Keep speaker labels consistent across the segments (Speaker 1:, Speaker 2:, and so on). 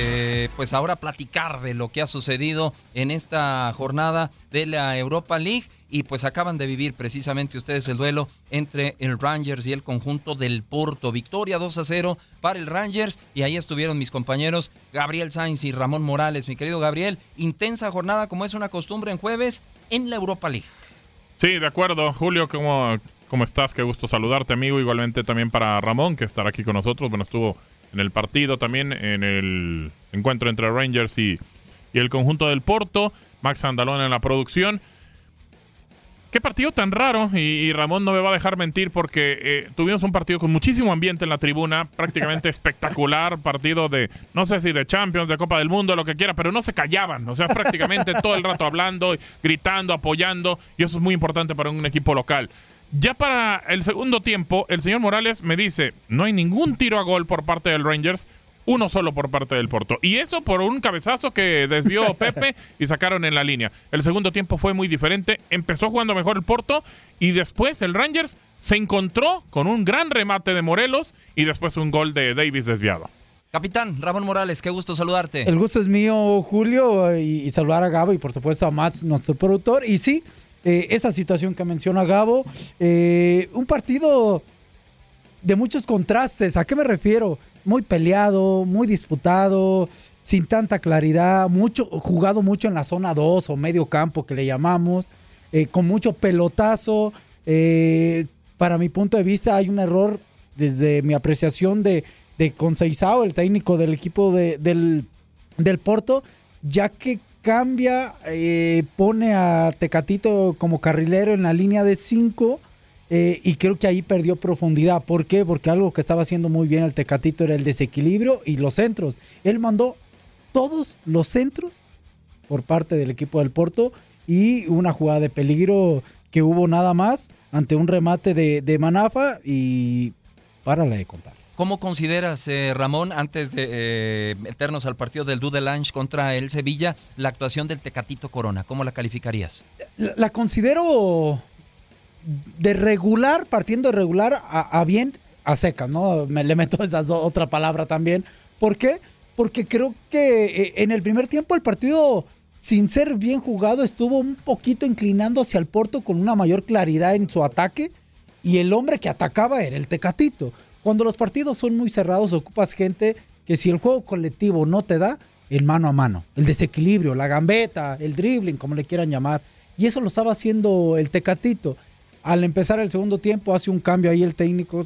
Speaker 1: Eh, pues ahora platicar de lo que ha sucedido en esta jornada de la Europa League y pues acaban de vivir precisamente ustedes el duelo entre el Rangers y el conjunto del Porto. Victoria 2 a 0 para el Rangers y ahí estuvieron mis compañeros Gabriel Sainz y Ramón Morales. Mi querido Gabriel, intensa jornada como es una costumbre en jueves en la Europa League.
Speaker 2: Sí, de acuerdo. Julio, ¿cómo, cómo estás? Qué gusto saludarte, amigo. Igualmente también para Ramón, que estará aquí con nosotros. Bueno, estuvo en el partido también, en el encuentro entre Rangers y, y el conjunto del Porto. Max Andalón en la producción. Qué partido tan raro, y, y Ramón no me va a dejar mentir porque eh, tuvimos un partido con muchísimo ambiente en la tribuna, prácticamente espectacular, partido de, no sé si de Champions, de Copa del Mundo, lo que quiera, pero no se callaban, o sea, prácticamente todo el rato hablando, gritando, apoyando, y eso es muy importante para un equipo local. Ya para el segundo tiempo, el señor Morales me dice, no hay ningún tiro a gol por parte del Rangers, uno solo por parte del Porto. Y eso por un cabezazo que desvió Pepe y sacaron en la línea. El segundo tiempo fue muy diferente. Empezó jugando mejor el Porto y después el Rangers se encontró con un gran remate de Morelos y después un gol de Davis desviado.
Speaker 1: Capitán Ramón Morales, qué gusto saludarte.
Speaker 3: El gusto es mío, Julio, y, y saludar a Gabo y por supuesto a Max, nuestro productor. Y sí, eh, esa situación que menciona Gabo, eh, un partido de muchos contrastes. ¿A qué me refiero? Muy peleado, muy disputado, sin tanta claridad, mucho, jugado mucho en la zona 2 o medio campo que le llamamos, eh, con mucho pelotazo. Para mi punto de vista hay un error desde mi apreciación de, de Conceizao, el técnico del equipo de- del, del Porto, ya que cambia, eh, pone a Tecatito como carrilero en la línea de 5 eh, y creo que ahí perdió profundidad. ¿Por qué? Porque algo que estaba haciendo muy bien el Tecatito era el desequilibrio y los centros. Él mandó todos los centros por parte del equipo del Porto y una jugada de peligro que hubo nada más ante un remate de, de Manafa y párala de contar.
Speaker 1: ¿Cómo consideras, eh, Ramón, antes de eh, meternos al partido del Dudelange contra el Sevilla, la actuación del Tecatito Corona? ¿Cómo la calificarías?
Speaker 3: La, considero de regular, partiendo de regular a, bien, a secas, ¿no? Me le meto esa otra palabra también. ¿Por qué? Porque creo que eh, en el primer tiempo el partido, sin ser bien jugado, estuvo un poquito inclinando hacia el Porto con una mayor claridad en su ataque y el hombre que atacaba era el Tecatito. Cuando los partidos son muy cerrados, ocupas gente que si el juego colectivo no te da, el mano a mano, el desequilibrio, la gambeta, el dribbling, como le quieran llamar. Y eso lo estaba haciendo el Tecatito. Al empezar el segundo tiempo hace un cambio ahí el técnico,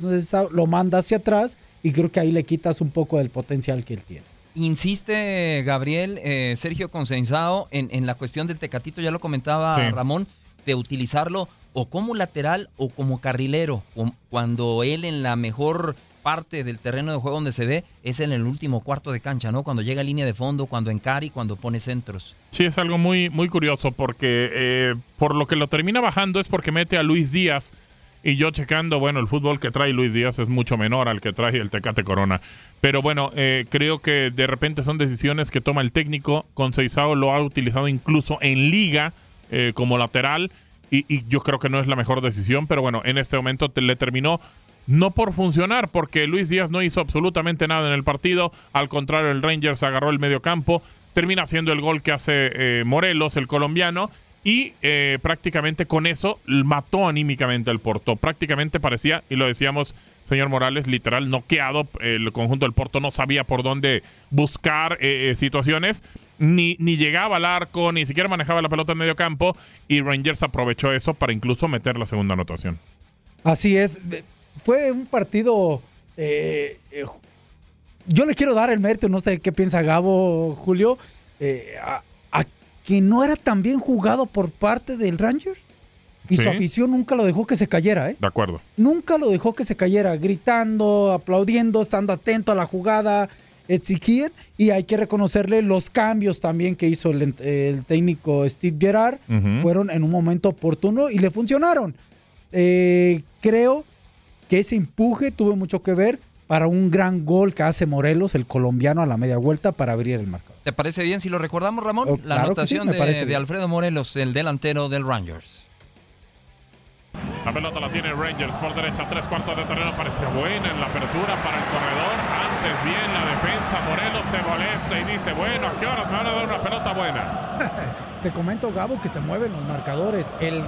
Speaker 3: lo manda hacia atrás y creo que ahí le quitas un poco del potencial que él tiene.
Speaker 1: Insiste Gabriel, eh, Sergio Consensao, en, en la cuestión del Tecatito, ya lo comentaba
Speaker 2: Sí.
Speaker 1: Ramón, de utilizarlo o como lateral o como carrilero, cu- cuando él en la mejor parte del terreno de juego donde se ve es en el último cuarto de cancha, ¿no? Cuando llega a línea de fondo, cuando encara y cuando pone centros.
Speaker 2: Sí, es algo muy, muy curioso porque eh, por lo que lo termina bajando es porque mete a Luis Díaz. Y yo checando, bueno, el fútbol que trae Luis Díaz es mucho menor al que trae el Tecate Corona. Pero bueno, eh, creo que de repente son decisiones que toma el técnico. Conceizao lo ha utilizado incluso en liga eh, como lateral. Y, y yo creo que no es la mejor decisión. Pero bueno, en este momento le terminó no por funcionar, porque Luis Díaz no hizo absolutamente nada en el partido. Al contrario, el Rangers agarró el medio campo. Termina haciendo el gol que hace eh, Morelos, el colombiano. Y eh, prácticamente con eso mató anímicamente al Porto. Prácticamente parecía, y lo decíamos, señor Morales, literal noqueado. El conjunto del Porto no sabía por dónde buscar eh, eh, situaciones. Ni, ni llegaba al arco, ni siquiera manejaba la pelota en medio campo. Y Rangers aprovechó eso para incluso meter la segunda anotación.
Speaker 3: Así es. Fue un partido. eh, eh, yo le quiero dar el mérito, no sé qué piensa Gabo, Julio, eh, a, a que no era tan bien jugado por parte del Rangers. Y
Speaker 2: Sí.
Speaker 3: su afición nunca lo dejó que se cayera, ¿eh?
Speaker 2: De acuerdo.
Speaker 3: Nunca lo dejó que se cayera, gritando, aplaudiendo, estando atento a la jugada. Exigir y hay que reconocerle los cambios también que hizo el, el técnico Steve Gerrard. Fueron en un momento oportuno y le funcionaron. Eh, creo que ese empuje tuvo mucho que ver para un gran gol que hace Morelos, el colombiano, a la media vuelta para abrir el marcador.
Speaker 1: ¿Te parece bien si lo recordamos, Ramón?
Speaker 3: Oh,
Speaker 1: la
Speaker 3: claro sí,
Speaker 1: anotación
Speaker 3: me
Speaker 1: de,
Speaker 3: parece
Speaker 1: de. Alfredo Morelos, el delantero del Rangers.
Speaker 2: La pelota la tiene Rangers por derecha, tres cuartos de terreno. Parece buena en la apertura para el corredor. Antes bien la defensa. Morelos se molesta y dice, bueno, ¿a qué horas me van a dar una pelota buena?
Speaker 3: Te comento, Gabo, que se mueven los marcadores. El,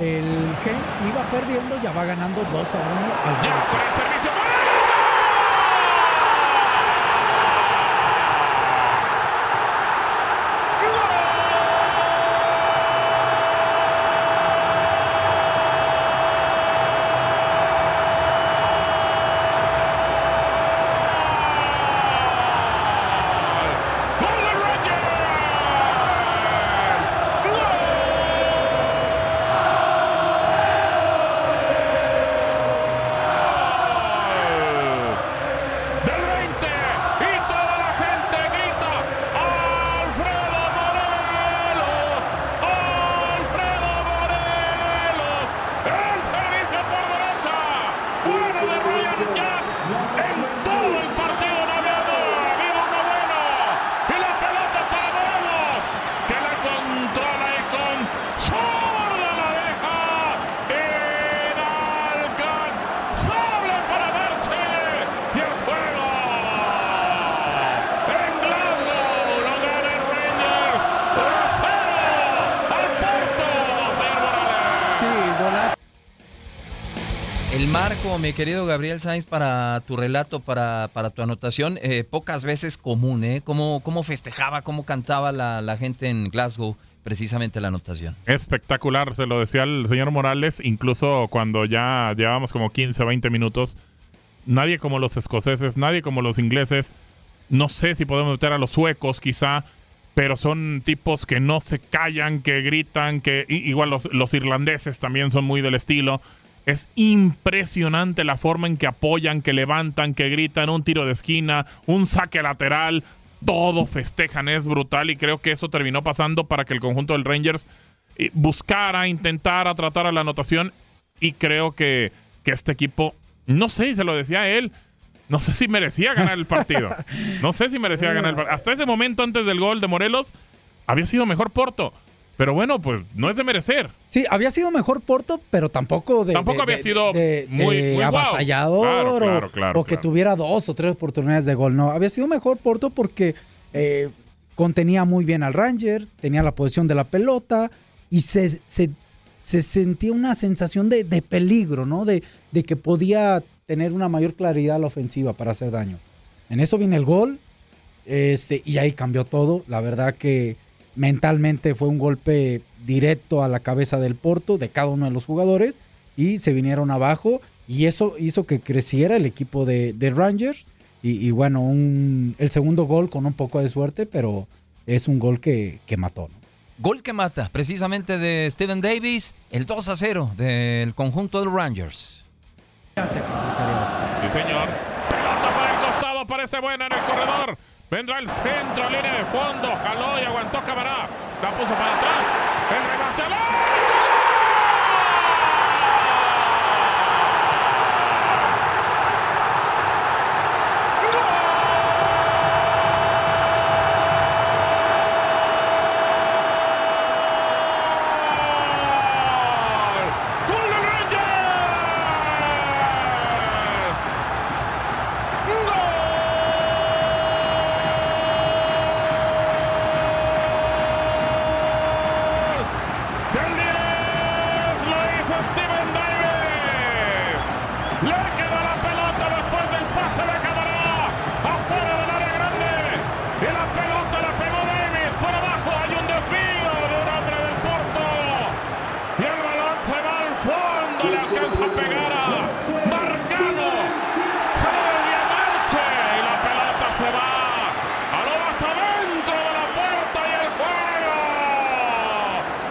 Speaker 3: el Gen iba perdiendo, ya va ganando 2 a 1 al
Speaker 2: Ya
Speaker 3: Rangers.
Speaker 2: con el servicio. ¡Morelos! ¡Gol! ¡Gol del Rangers! del 20 y toda la gente grita Alfredo Morelos Alfredo Morelos el servicio por derecha bueno de Ryan Jack en todo el partido no había nada, vino uno bueno y la pelota para Morelos que la controla y con zurda la deja inalcanzable para Merche y el juego en Glasgow lo gana el Rangers 1 a 0 al Porto señor Morales
Speaker 3: Sí, golazo.
Speaker 1: El marco, mi querido Gabriel Sainz, para tu relato, para, para tu anotación, eh, pocas veces común, ¿eh? ¿Cómo, cómo festejaba, cómo cantaba la, la gente en Glasgow precisamente la anotación?
Speaker 2: Espectacular, se lo decía el señor Morales, incluso cuando ya llevábamos como 15, 20 minutos. Nadie como los escoceses, nadie como los ingleses. No sé si podemos meter a los suecos, quizá, pero son tipos que no se callan, que gritan, que igual los, los irlandeses también son muy del estilo. Es impresionante la forma en que apoyan, que levantan, que gritan, un tiro de esquina, un saque lateral, todo festejan, es brutal y creo que eso terminó pasando para que el conjunto del Rangers eh, buscara, intentara tratar a la anotación y creo que, que este equipo, no sé, se lo decía a él, no sé si merecía ganar el partido. No sé si merecía ganar el partido. Hasta ese momento, antes del gol de Morelos, había sido mejor Porto. Pero bueno, pues no es de merecer.
Speaker 3: Sí, había sido mejor Porto, pero tampoco de.
Speaker 2: Tampoco
Speaker 3: de-
Speaker 2: había
Speaker 3: de-
Speaker 2: sido
Speaker 3: de-
Speaker 2: muy- muy Claro,
Speaker 3: o-
Speaker 2: claro, claro,
Speaker 3: o que tuviera dos o tres oportunidades de gol. No, había sido mejor Porto porque eh, contenía muy bien al Ranger, tenía la posición de la pelota y se, se, se sentía una sensación de, de peligro, ¿no? De, de que podía tener una mayor claridad la ofensiva para hacer daño. En eso viene el gol, este, y ahí cambió todo. La verdad que mentalmente fue un golpe directo a la cabeza del Porto, de cada uno de los jugadores, y se vinieron abajo. Y eso hizo que creciera el equipo de, de Rangers. Y, y bueno, un- el segundo gol con un poco de suerte, pero es un gol que, que mató. ¿no?
Speaker 1: Gol que mata, precisamente de Steven Davis, el 2 a 0 del conjunto del Rangers.
Speaker 2: Sí, señor. Pelota por el costado, parece buena en el corredor. Vendrá el centro, línea de fondo. Jaló y aguantó Camará. La puso para atrás. El remate. ¡Gol!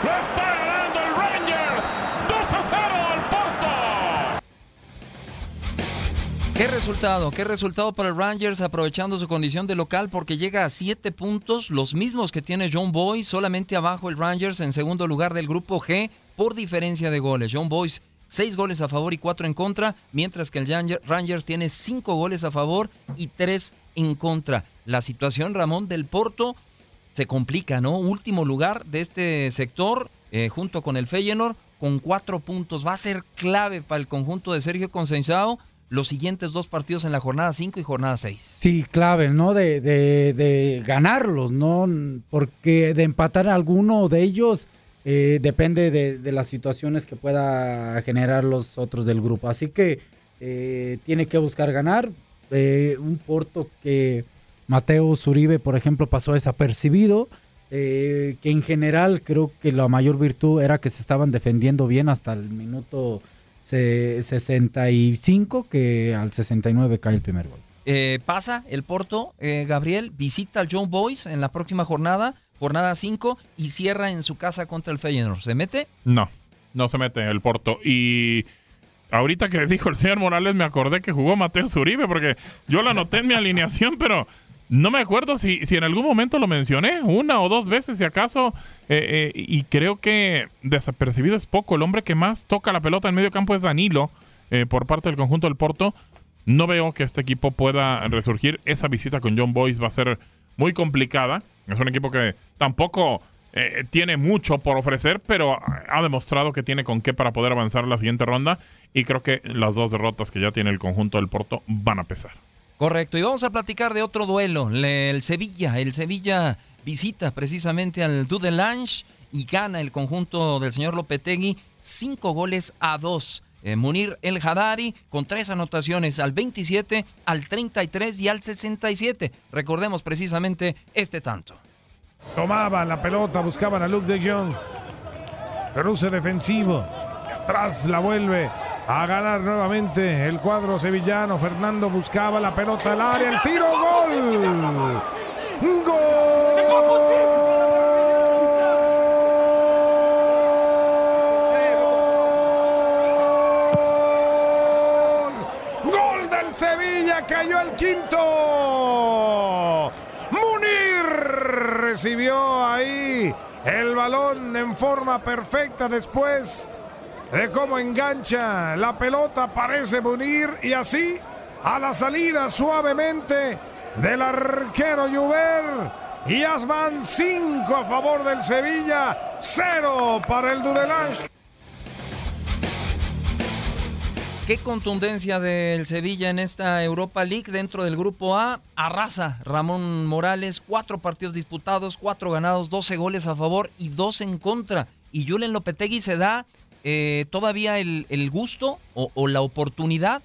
Speaker 2: Lo está ganando el Rangers. 2 a 0 al Porto.
Speaker 1: ¿Qué resultado? ¿Qué resultado para el Rangers aprovechando su condición de local? Porque llega a 7 puntos, los mismos que tiene John Boy, solamente abajo el Rangers en segundo lugar del grupo G por diferencia de goles. John Boyce seis goles a favor y cuatro en contra, mientras que el Rangers tiene cinco goles a favor y tres en contra. La situación, Ramón, del Porto se complica, ¿no? Último lugar de este sector, eh, junto con el Feyenoord, con cuatro puntos. Va a ser clave para el conjunto de Sergio Conceição los siguientes dos partidos en la jornada 5 y jornada 6.
Speaker 3: Sí, clave, ¿no? De, de, ganarlos, ¿no? Porque de empatar alguno de ellos eh, depende de, las situaciones que pueda generar los otros del grupo. Así que eh, tiene que buscar ganar. Eh, un Porto que Mateo Zuribe, por ejemplo, pasó desapercibido. que en general creo que la mayor virtud era que se estaban defendiendo bien hasta el minuto 65 que al 69 cae el primer gol.
Speaker 1: Eh, pasa el Porto, eh, Gabriel, visita al John Boys en la próxima jornada, jornada 5, y cierra en su casa contra el Feyenoord. ¿Se mete?
Speaker 2: No, no se mete el Porto. Y ahorita que dijo el señor Morales me acordé que jugó Mateo Zuribe, porque yo la anoté en mi alineación, pero no me acuerdo si, si en algún momento lo mencioné, una o dos veces si acaso, eh, eh, y creo que desapercibido es poco. El hombre que más toca la pelota en medio campo es Danilo eh, por parte del conjunto del Porto. No veo que este equipo pueda resurgir. Esa visita con John Boyce va a ser muy complicada. Es un equipo que tampoco tiene mucho por ofrecer, pero ha demostrado que tiene con qué para poder avanzar la siguiente ronda. Y creo que las dos derrotas que ya tiene el conjunto del Porto van a pesar.
Speaker 1: Correcto, y vamos a platicar de otro duelo, el Sevilla. El Sevilla visita precisamente al Dudelange y gana el conjunto del señor Lopetegui cinco goles a dos. Eh, Munir El Haddadi con tres anotaciones al 27, al 33 y al 67. Recordemos precisamente este tanto.
Speaker 4: Tomaban la pelota, buscaban a Luke de Jong. Cruce defensivo. Atrás la vuelve a ganar nuevamente el cuadro sevillano. Fernando buscaba la pelota al área, el tiro, gol. Gol. Gol del Sevilla, cayó el quinto. Munir recibió ahí el balón en forma perfecta después de cómo engancha la pelota, parece Munir y así a la salida suavemente del arquero Juver. Y Asman 5 a favor del Sevilla, 0 para el Dudelange.
Speaker 1: Qué contundencia del Sevilla en esta Europa League dentro del grupo A. Arrasa Ramón Morales, cuatro partidos disputados, cuatro ganados, 12 goles a favor y dos en contra. Y Julen Lopetegui se da eh, todavía el, gusto o, la oportunidad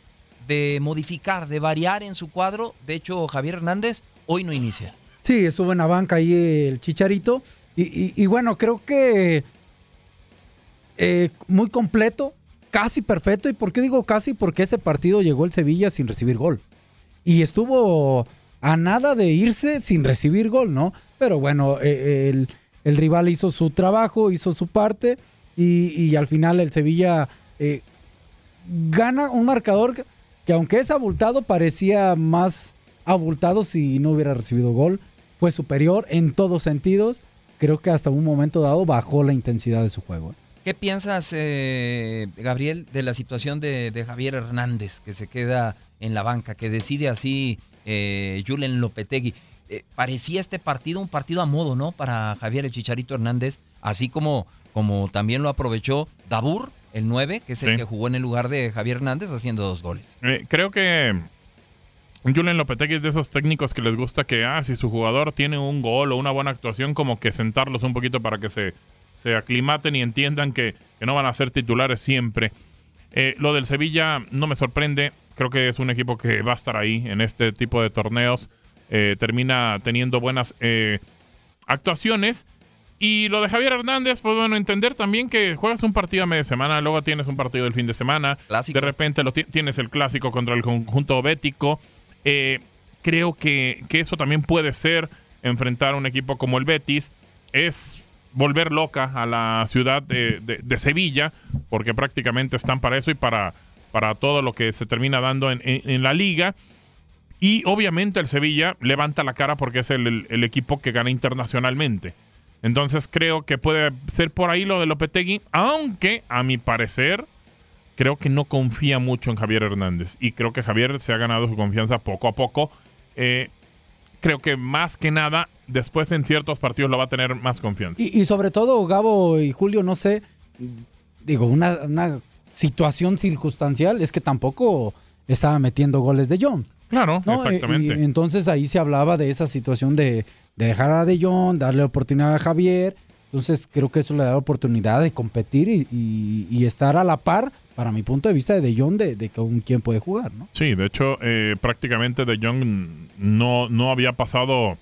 Speaker 1: de modificar, de variar en su cuadro. De hecho, Javier Hernández hoy no inicia.
Speaker 3: Sí, estuvo en la banca ahí el Chicharito. Y, bueno, creo que eh, muy completo, casi perfecto. ¿Y por qué digo casi? Porque este partido llegó el Sevilla sin recibir gol. Y estuvo a nada de irse sin recibir gol, ¿no? Pero bueno, eh, el, el rival hizo su trabajo, hizo su parte y, al final el Sevilla eh, gana un marcador que, aunque es abultado, parecía más abultado si no hubiera recibido gol. Fue superior en todos sentidos. Creo que hasta un momento dado bajó la intensidad de su juego.
Speaker 1: ¿Qué piensas, eh, Gabriel, de la situación de, Javier Hernández, que se queda en la banca, que decide así eh, Julen Lopetegui? Eh, parecía este partido un partido a modo, ¿no? Para Javier el Chicharito Hernández, así como como también lo aprovechó Dabur, el 9, que es el que jugó en el lugar de Javier Hernández haciendo dos goles.
Speaker 2: Eh, creo que Julen Lopetegui es de esos técnicos que les gusta que, ah, si su jugador tiene un gol o una buena actuación, como que sentarlos un poquito para que se, se aclimaten y entiendan que, no van a ser titulares siempre. Eh, lo del Sevilla no me sorprende. Creo que es un equipo que va a estar ahí en este tipo de torneos. Eh, termina teniendo buenas actuaciones y lo de Javier Hernández, pues bueno, entender también que juegas un partido a media semana, luego tienes un partido del fin de semana, de repente lo tienes el clásico contra el conjunto bético. Eh, creo que, eso también puede ser enfrentar a un equipo como el Betis. Es volver loca a la ciudad de, Sevilla, porque prácticamente están para eso y para para todo lo que se termina dando en, en- en la liga. Y obviamente el Sevilla levanta la cara porque es el, el- el equipo que gana internacionalmente. Entonces creo que puede ser por ahí lo de Lopetegui, aunque a mi parecer creo que no confía mucho en Javier Hernández. Y creo que Javier se ha ganado su confianza poco a poco. Eh, creo que más que nada, después en ciertos partidos lo va a tener más confianza.
Speaker 3: Y, y sobre todo, Gabo y Julio, no sé, digo, una, una situación circunstancial es que tampoco estaba metiendo goles de John.
Speaker 2: Claro,
Speaker 3: ¿no?
Speaker 2: exactamente.
Speaker 3: Y- entonces ahí se hablaba de esa situación de, de dejar a De Jong, darle oportunidad a Javier. Entonces creo que eso le da oportunidad de competir y, y- y estar a la par, para mi punto de vista, de De Jong, de, de con quién puede jugar, ¿no?
Speaker 2: Sí, de hecho, eh, prácticamente De Jong no, no había pasado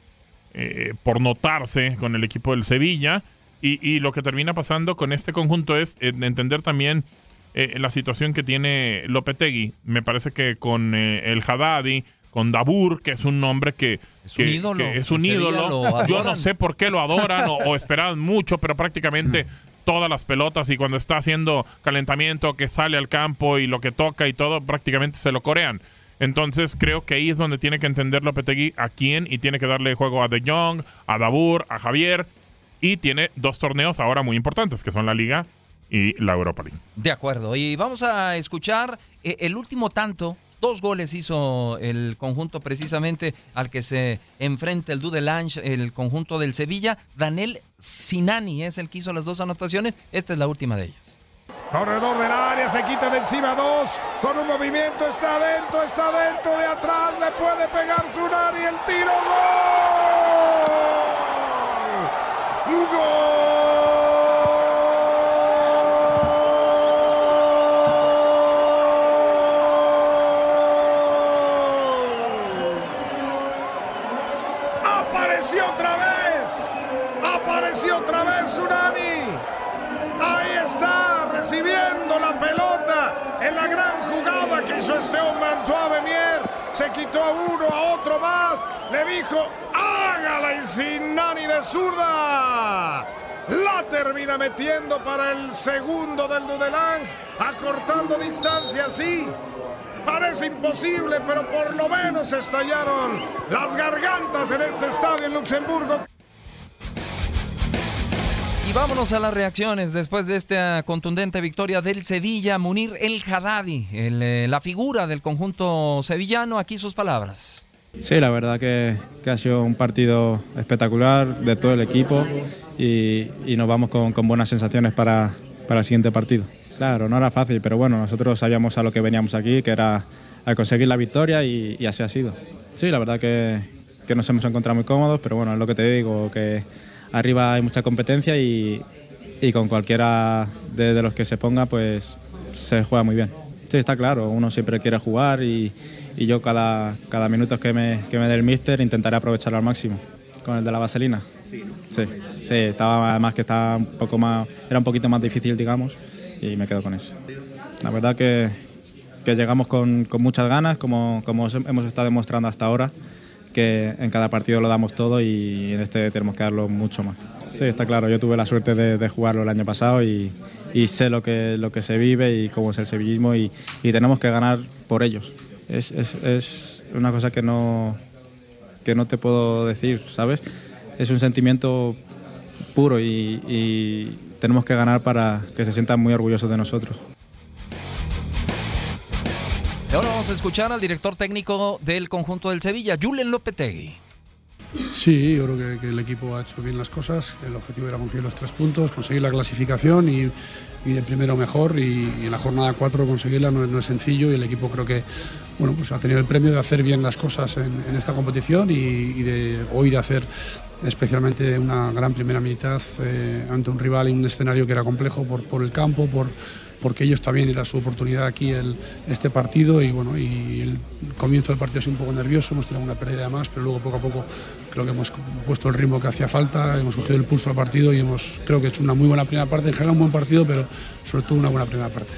Speaker 2: eh, por notarse con el equipo del Sevilla. Y, y lo que termina pasando con este conjunto es eh, entender también eh, la situación que tiene Lopetegui. Me parece que con eh, el Haddadi, con Dabur, que es un nombre que
Speaker 1: Es
Speaker 2: que-
Speaker 1: un ídolo.
Speaker 2: que es un
Speaker 1: En Sevilla
Speaker 2: ídolo.
Speaker 1: lo
Speaker 2: Yo no sé por qué lo adoran o, o esperaban mucho, pero prácticamente todas las pelotas y cuando está haciendo calentamiento, que sale al campo y lo que toca y todo, prácticamente se lo corean. Entonces creo que ahí es donde tiene que entender Lopetegui a quién y tiene que darle juego a De Jong, a Dabur, a Javier y tiene dos torneos ahora muy importantes que son la Liga y la Europa League.
Speaker 1: De acuerdo. Y vamos a escuchar eh, el último tanto. Dos goles hizo el conjunto precisamente al que se enfrenta el Dudelange, el conjunto del Sevilla. Daniel Sinani es el que hizo las dos anotaciones. Esta es la última de ellas.
Speaker 4: Corredor del área, se quita de encima dos. Con un movimiento está adentro, está adentro de atrás. Le puede pegar Sunari el tiro. ¡Gol! ¡Gol! Apareció otra vez. Apareció otra vez Sunani. Ahí está, recibiendo la pelota en la gran jugada que hizo este hombre Antoine Bemier. Se quitó a uno, a otro más. Le dijo, hágala y sin nani de zurda. La termina metiendo para el segundo del Dudelang, acortando distancia, sí. Parece imposible, pero por lo menos estallaron las gargantas en este estadio en Luxemburgo.
Speaker 1: Y vámonos a las reacciones después de esta contundente victoria del Sevilla. Munir El Haddadi, el, eh, la figura del conjunto sevillano. Aquí sus palabras.
Speaker 5: Sí, la verdad que, que ha sido un partido espectacular de todo el equipo y, y nos vamos con, con buenas sensaciones para, para el siguiente partido. Claro, no era fácil, pero bueno, nosotros sabíamos a lo que veníamos aquí, que era a conseguir la victoria y, y así ha sido. Sí, la verdad que, que nos hemos encontrado muy cómodos, pero bueno, es lo que te digo, que arriba hay mucha competencia y, y con cualquiera de, de los que se ponga, pues se juega muy bien. Sí, está claro, uno siempre quiere jugar y, y yo cada, cada minuto que me, que me dé el míster intentaré aprovecharlo al máximo. Con el de la vaselina. Sí, sí, estaba además que estaba un poco más, era un poquito más difícil, digamos, y me quedo con eso. La verdad que, que llegamos con, con muchas ganas, como, como hemos estado demostrando hasta ahora, que en cada partido lo damos todo y en este tenemos que darlo mucho más. Sí, está claro, yo tuve la suerte de, jugarlo el año pasado y, sé lo que, lo que se vive y cómo es el sevillismo y, y tenemos que ganar por ellos. Es, es, es una cosa que no, que no te puedo decir, ¿sabes? Es un sentimiento puro y, y tenemos que ganar para que se sientan muy orgullosos de nosotros.
Speaker 1: Ahora vamos a escuchar al director técnico del conjunto del Sevilla, Julen Lopetegui.
Speaker 6: Sí, yo creo que, el equipo ha hecho bien las cosas. El objetivo era conseguir los tres puntos, conseguir la clasificación y, de primero mejor. Y, en la jornada 4 conseguirla no, es- sencillo y el equipo creo que bueno, pues ha tenido el premio de hacer bien las cosas en, esta competición y, y de hoy de hacer especialmente una gran primera mitad eh, ante un rival en un escenario que era complejo por, por el campo, por, porque ellos también era su oportunidad aquí el, este partido y bueno y el comienzo del partido ha sido un poco nervioso, hemos tenido una pérdida más, pero luego poco a poco creo que hemos puesto el ritmo que hacía falta, hemos cogido el pulso al partido y hemos creo que hecho una muy buena primera parte, en general un buen partido, pero sobre todo una buena primera parte.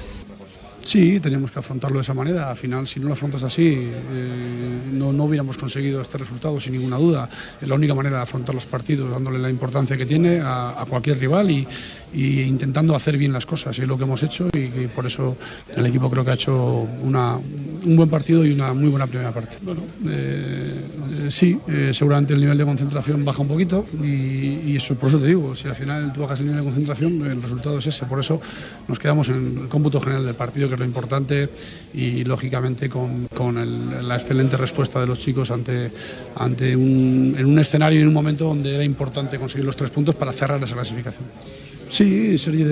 Speaker 6: Sí, teníamos que afrontarlo de esa manera. Al final, si no lo afrontas así, eh, no, no hubiéramos conseguido este resultado sin ninguna duda. Es la única manera de afrontar los partidos, dándole la importancia que tiene a, a cualquier rival y, y intentando hacer bien las cosas. Y es lo que hemos hecho y, y por eso el equipo creo que ha hecho una, un buen partido y una muy buena primera parte. Bueno, eh, eh, sí, eh, seguramente el nivel de concentración baja un poquito y, y eso, por eso te digo, si al final tú bajas el nivel de concentración, el resultado es ese. Por eso nos quedamos en el cómputo general del partido, que es lo importante, y lógicamente con, con el- la excelente respuesta de los chicos ante, ante un, en un escenario y en un momento donde era importante conseguir los tres puntos para cerrar esa clasificación. Sí, Sergi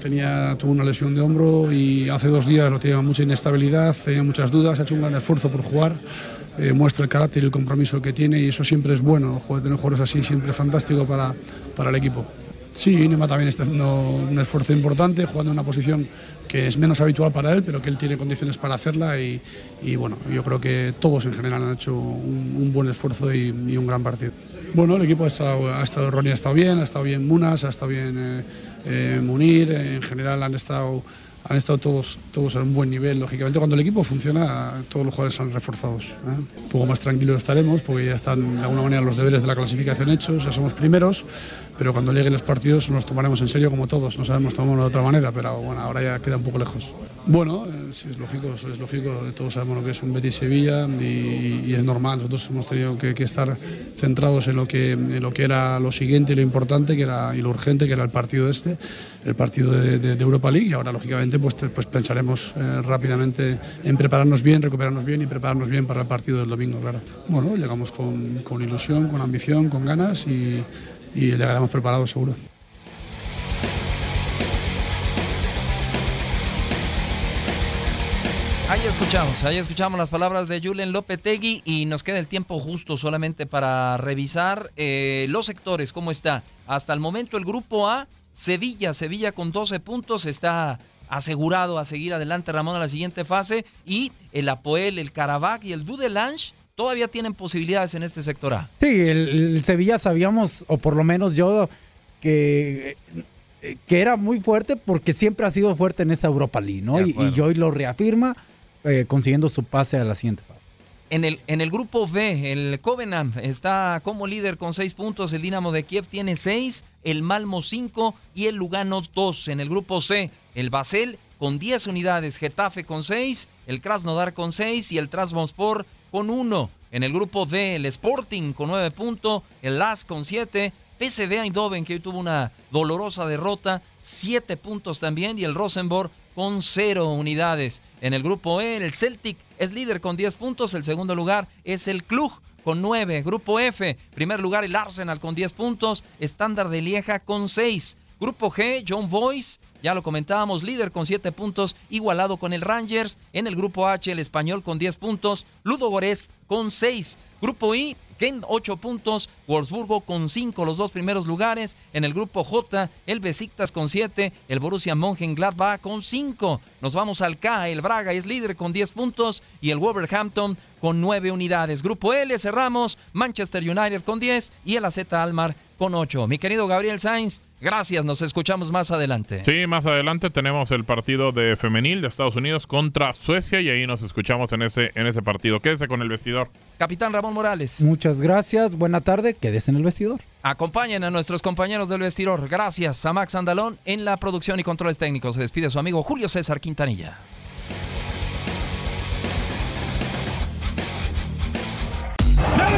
Speaker 6: tenía, tuvo una lesión de hombro y hace dos días lo tenía mucha inestabilidad, tenía muchas dudas, ha hecho un gran esfuerzo por jugar, eh, muestra el carácter y el compromiso que tiene y eso siempre es bueno, jugar- tener jugadores así siempre es fantástico para, para el equipo. Sí, Nema también está haciendo un esfuerzo importante, jugando en una posición que es menos habitual para él, pero que él tiene condiciones para hacerla y, y, bueno, yo creo que todos en general han hecho un, un buen esfuerzo y, y un gran partido. Bueno, el equipo ha estado, ha estado, Ronnie ha estado bien, ha estado bien Munas, ha estado bien eh, eh, Munir, eh, en general han estado, han estado todos, todos a un buen nivel. Lógicamente, cuando el equipo funciona, todos los jugadores están reforzados. ¿eh? Un poco más tranquilos estaremos porque ya están de alguna manera los deberes de la clasificación hechos, ya somos primeros, pero cuando lleguen los partidos nos tomaremos en serio como todos, no sabemos tomarlo de otra manera, pero bueno, ahora ya queda un poco lejos. Bueno, eh, sí, es lógico, es lógico, todos sabemos lo que es un Betis Sevilla y, y es normal, nosotros hemos tenido que, que estar centrados en lo que, en lo que era lo siguiente y lo importante que era, y lo urgente que era el partido este, el partido de, de- de Europa League y ahora lógicamente pues, pues pensaremos eh, rápidamente en prepararnos bien, recuperarnos bien y prepararnos bien para el partido del domingo, claro. Bueno, llegamos con, con ilusión, con ambición, con ganas y, y llegaremos preparados seguro.
Speaker 1: Ahí escuchamos, ahí escuchamos las palabras de Julen Lopetegui y nos queda el tiempo justo solamente para revisar eh, los sectores, cómo está. Hasta el momento el grupo A, Sevilla, Sevilla con 12 puntos, está asegurado a seguir adelante Ramón a la siguiente fase y el Apoel, el Karabakh y el Dudelange todavía tienen posibilidades en este sector A.
Speaker 3: Sí, el, el Sevilla sabíamos, o por lo menos yo, que, que era muy fuerte porque siempre ha sido fuerte en esta Europa League, ¿no? Y, hoy lo reafirma eh, consiguiendo su pase a la siguiente fase.
Speaker 1: En el, en el grupo B, el Covenant está como líder con seis puntos, el Dinamo de Kiev tiene seis, el Malmo cinco y el Lugano dos. En el grupo C, el Basel con 10 unidades, Getafe con seis, el Krasnodar con seis y el Trabzonspor con uno. En el grupo D, el Sporting con nueve puntos, el LAS con siete, PSV Eindhoven que hoy tuvo una dolorosa derrota, siete puntos también y el Rosenborg con cero unidades. En el grupo E, el Celtic es líder con 10 puntos. El segundo lugar es el Cluj con 9. Grupo F, primer lugar el Arsenal con 10 puntos. Estándar de Lieja con 6. Grupo G, John Boyce, ya lo comentábamos, líder con 7 puntos, igualado con el Rangers. En el grupo H, el Español con 10 puntos. Ludo Gores con 6. Grupo I, Kent 8 puntos, Wolfsburgo con 5 los dos primeros lugares. En el grupo J, el Besiktas con 7, el Borussia Mönchengladbach con 5. Nos vamos al K, el Braga es líder con 10 puntos y el Wolverhampton con 9 unidades. Grupo L cerramos, Manchester United con 10 y el AZ Almar con 8. Mi querido Gabriel Sainz, gracias, nos escuchamos más adelante.
Speaker 2: Sí, más adelante tenemos el partido de femenil de Estados Unidos contra Suecia y ahí nos escuchamos en ese, en ese partido. Quédese con el vestidor.
Speaker 1: Capitán Ramón Morales.
Speaker 3: Muchas gracias, buena tarde, quédese en el vestidor.
Speaker 1: Acompañen a nuestros compañeros del vestidor. Gracias a Max Andalón en la producción y controles técnicos. Se despide su amigo Julio César Quintanilla.
Speaker 7: ¡Gol